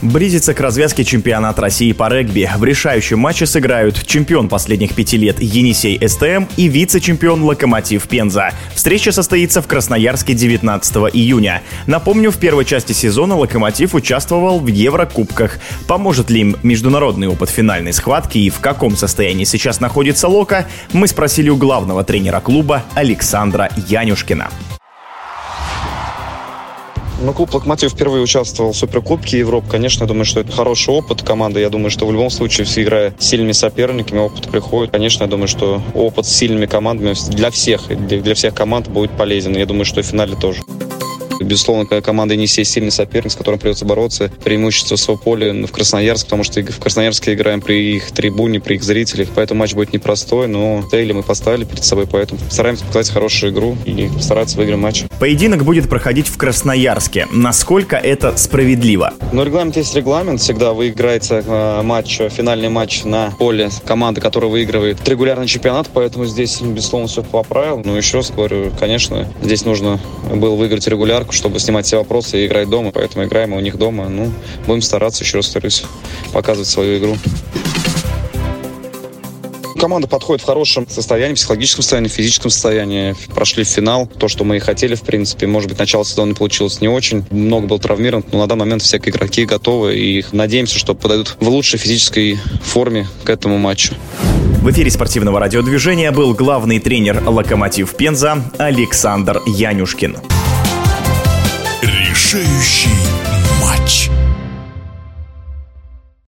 Близится к развязке чемпионат России по регби. В решающем матче сыграют чемпион последних пяти лет Енисей СТМ и вице-чемпион Локомотив Пенза. Встреча состоится в Красноярске 19 июня. Напомню, в первой части сезона Локомотив участвовал в Еврокубках. Поможет ли им международный опыт финальной схватки и в каком состоянии сейчас находится Лока, мы спросили у главного тренера клуба Александра Янюшкина. Ну, клуб «Локомотив» впервые участвовал в Суперкубке Европы. Конечно, я думаю, что это хороший опыт команды. Я думаю, что в любом случае, все играя с сильными соперниками, опыт приходит. Конечно, я думаю, что опыт с сильными командами для всех, для всех команд будет полезен. Я думаю, что и в финале тоже. Безусловно, команда не все сильный соперник, с которым придется бороться. Преимущество своего поля в Красноярск, потому что в Красноярске играем при их трибуне, при их зрителях. Поэтому матч будет непростой, но цели мы поставили перед собой, поэтому стараемся показать хорошую игру и стараться выиграть матч. Поединок будет проходить в Красноярске. Насколько это справедливо? Ну, регламент есть регламент. Всегда вы играете э, матч, финальный матч на поле команды, которая выигрывает регулярный чемпионат, поэтому здесь, безусловно, все по правилам. Но еще раз говорю, конечно, здесь нужно было выиграть регулярку, чтобы снимать все вопросы и играть дома. Поэтому играем у них дома. Ну, будем стараться, еще раз повторюсь, показывать свою игру. Команда подходит в хорошем состоянии, психологическом состоянии, физическом состоянии. Прошли в финал. То, что мы и хотели, в принципе. Может быть, начало сезона получилось не очень. Много был травмирован, но на данный момент все игроки готовы. И надеемся, что подойдут в лучшей физической форме к этому матчу. В эфире спортивного радиодвижения был главный тренер «Локомотив Пенза» Александр Янюшкин. Решающий